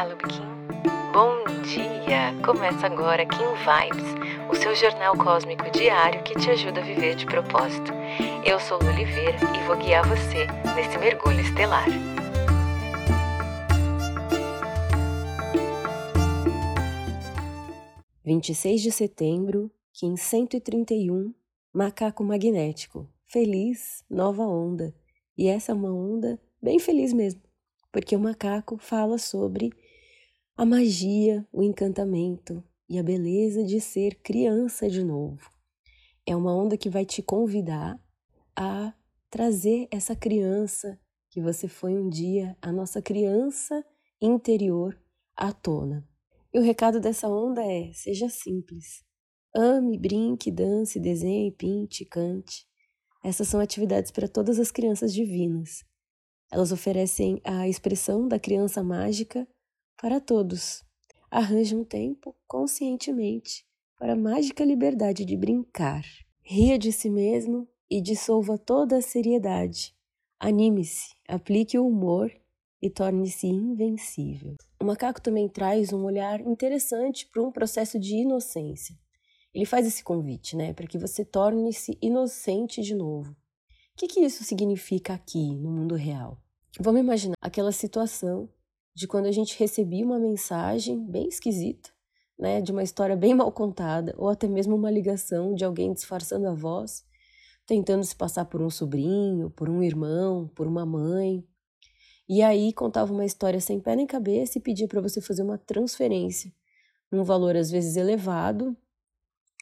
Olá, Lubikin. Bom dia! Começa agora Kim Vibes, o seu jornal cósmico diário que te ajuda a viver de propósito. Eu sou Lu Oliveira e vou guiar você nesse mergulho estelar. Vinte e seis de setembro, Kim 131, Macaco Magnético. Feliz, nova onda. E essa é uma onda bem feliz mesmo porque o macaco fala sobre a magia, o encantamento e a beleza de ser criança de novo. É uma onda que vai te convidar a trazer essa criança que você foi um dia, a nossa criança interior, à tona. E o recado dessa onda é: seja simples. Ame, brinque, dance, desenhe, pinte, cante. Essas são atividades para todas as crianças divinas. Elas oferecem a expressão da criança mágica para todos. Arranje um tempo, conscientemente, para a mágica liberdade de brincar. Ria de si mesmo e dissolva toda a seriedade. Anime-se, aplique o humor e torne-se invencível. O macaco também traz um olhar interessante para um processo de inocência. Ele faz esse convite, né, para que você torne-se inocente de novo que, que isso significa aqui no mundo real? Vamos imaginar aquela situação de quando a gente recebia uma mensagem bem esquisita, né, de uma história bem mal contada, ou até mesmo uma ligação de alguém disfarçando a voz, tentando se passar por um sobrinho, por um irmão, por uma mãe. E aí contava uma história sem pé nem cabeça e pedia para você fazer uma transferência, num valor às vezes elevado,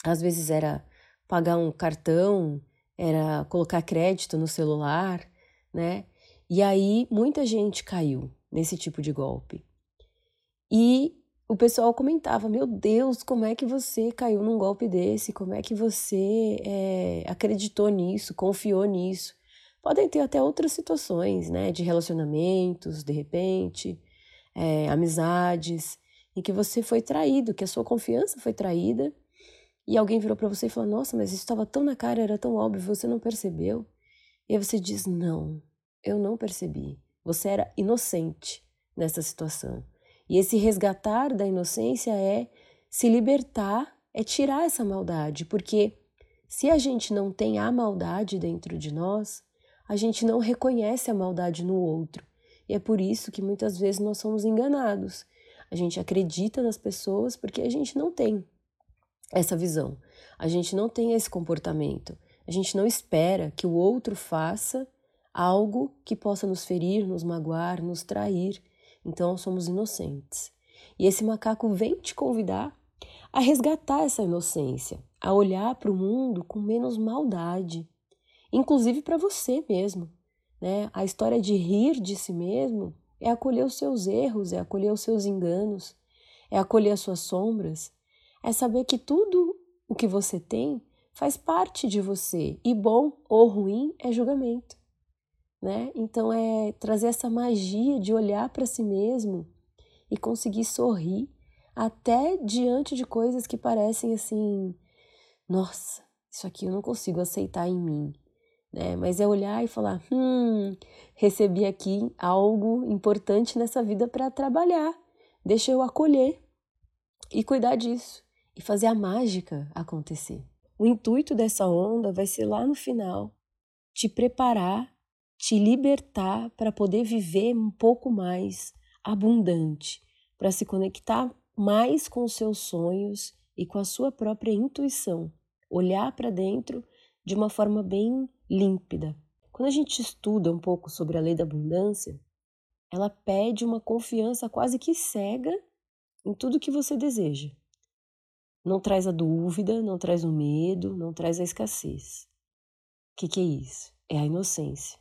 às vezes era pagar um cartão era colocar crédito no celular, né? E aí muita gente caiu nesse tipo de golpe. E o pessoal comentava: Meu Deus, como é que você caiu num golpe desse? Como é que você é, acreditou nisso, confiou nisso? Podem ter até outras situações, né? De relacionamentos, de repente, é, amizades, em que você foi traído, que a sua confiança foi traída e alguém virou para você e falou: Nossa, mas isso estava tão na cara, era tão óbvio, você não percebeu? E aí você diz: Não, eu não percebi. Você era inocente nessa situação. E esse resgatar da inocência é se libertar, é tirar essa maldade, porque se a gente não tem a maldade dentro de nós, a gente não reconhece a maldade no outro. E é por isso que muitas vezes nós somos enganados. A gente acredita nas pessoas porque a gente não tem essa visão. A gente não tem esse comportamento. A gente não espera que o outro faça algo que possa nos ferir, nos magoar, nos trair. Então somos inocentes. E esse macaco vem te convidar a resgatar essa inocência, a olhar para o mundo com menos maldade, inclusive para você mesmo. Né? A história de rir de si mesmo é acolher os seus erros, é acolher os seus enganos, é acolher as suas sombras, é saber que tudo o que você tem faz parte de você e bom ou ruim é julgamento, né? Então é trazer essa magia de olhar para si mesmo e conseguir sorrir até diante de coisas que parecem assim, nossa, isso aqui eu não consigo aceitar em mim, né? Mas é olhar e falar, hum, recebi aqui algo importante nessa vida para trabalhar, deixa eu acolher e cuidar disso e fazer a mágica acontecer. O intuito dessa onda vai ser lá no final te preparar, te libertar para poder viver um pouco mais abundante, para se conectar mais com os seus sonhos e com a sua própria intuição, olhar para dentro de uma forma bem límpida. Quando a gente estuda um pouco sobre a lei da abundância, ela pede uma confiança quase que cega em tudo que você deseja. Não traz a dúvida, não traz o medo, não traz a escassez. O que, que é isso? É a inocência.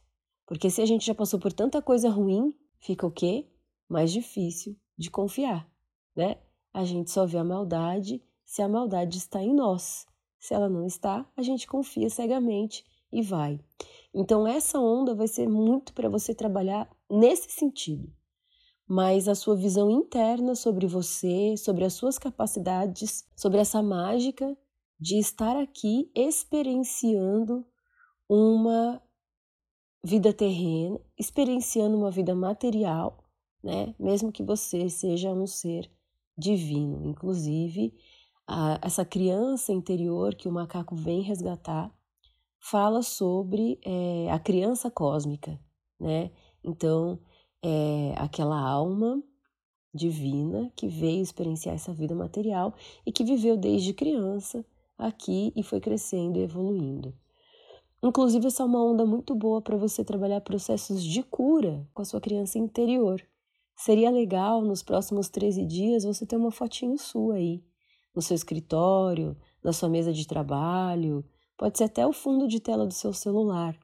Porque se a gente já passou por tanta coisa ruim, fica o quê? Mais difícil de confiar, né? A gente só vê a maldade se a maldade está em nós. Se ela não está, a gente confia cegamente e vai. Então essa onda vai ser muito para você trabalhar nesse sentido mas a sua visão interna sobre você, sobre as suas capacidades, sobre essa mágica de estar aqui experienciando uma vida terrena, experienciando uma vida material, né? Mesmo que você seja um ser divino. Inclusive, a, essa criança interior que o macaco vem resgatar fala sobre é, a criança cósmica, né? Então, é aquela alma divina que veio experienciar essa vida material e que viveu desde criança aqui e foi crescendo e evoluindo. Inclusive, essa é uma onda muito boa para você trabalhar processos de cura com a sua criança interior. Seria legal nos próximos 13 dias você ter uma fotinho sua aí, no seu escritório, na sua mesa de trabalho, pode ser até o fundo de tela do seu celular,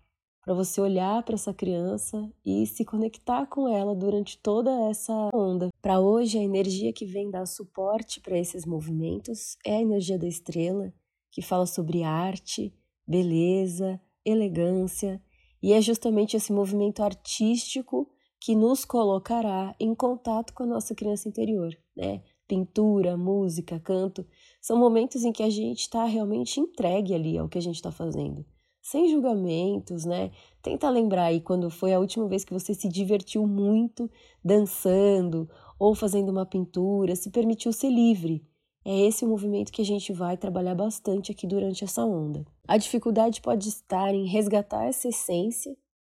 para você olhar para essa criança e se conectar com ela durante toda essa onda. Para hoje, a energia que vem dar suporte para esses movimentos é a energia da estrela, que fala sobre arte, beleza, elegância, e é justamente esse movimento artístico que nos colocará em contato com a nossa criança interior, né? Pintura, música, canto, são momentos em que a gente está realmente entregue ali ao que a gente está fazendo sem julgamentos, né? Tenta lembrar aí quando foi a última vez que você se divertiu muito dançando ou fazendo uma pintura, se permitiu ser livre. É esse o movimento que a gente vai trabalhar bastante aqui durante essa onda. A dificuldade pode estar em resgatar essa essência,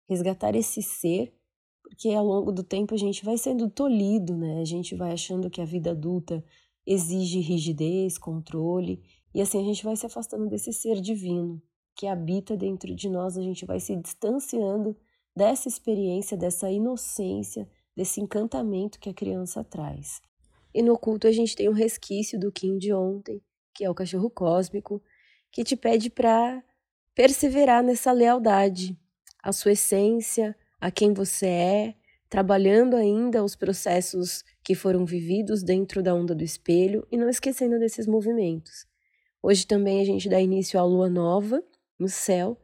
resgatar esse ser, porque ao longo do tempo a gente vai sendo tolhido, né? A gente vai achando que a vida adulta exige rigidez, controle, e assim a gente vai se afastando desse ser divino que habita dentro de nós, a gente vai se distanciando dessa experiência, dessa inocência, desse encantamento que a criança traz. E no culto a gente tem um resquício do Kim de ontem, que é o cachorro cósmico, que te pede para perseverar nessa lealdade à sua essência, a quem você é, trabalhando ainda os processos que foram vividos dentro da onda do espelho e não esquecendo desses movimentos. Hoje também a gente dá início à lua nova, no céu,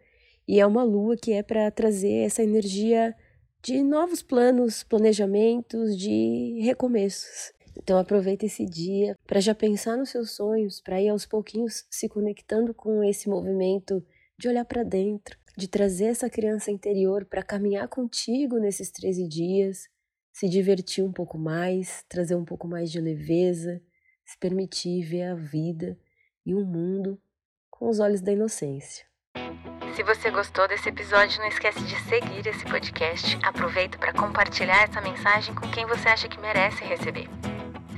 e é uma lua que é para trazer essa energia de novos planos, planejamentos, de recomeços. Então aproveita esse dia para já pensar nos seus sonhos, para ir aos pouquinhos se conectando com esse movimento de olhar para dentro, de trazer essa criança interior para caminhar contigo nesses 13 dias, se divertir um pouco mais, trazer um pouco mais de leveza, se permitir ver a vida e o mundo com os olhos da inocência. Se você gostou desse episódio, não esquece de seguir esse podcast. Aproveita para compartilhar essa mensagem com quem você acha que merece receber.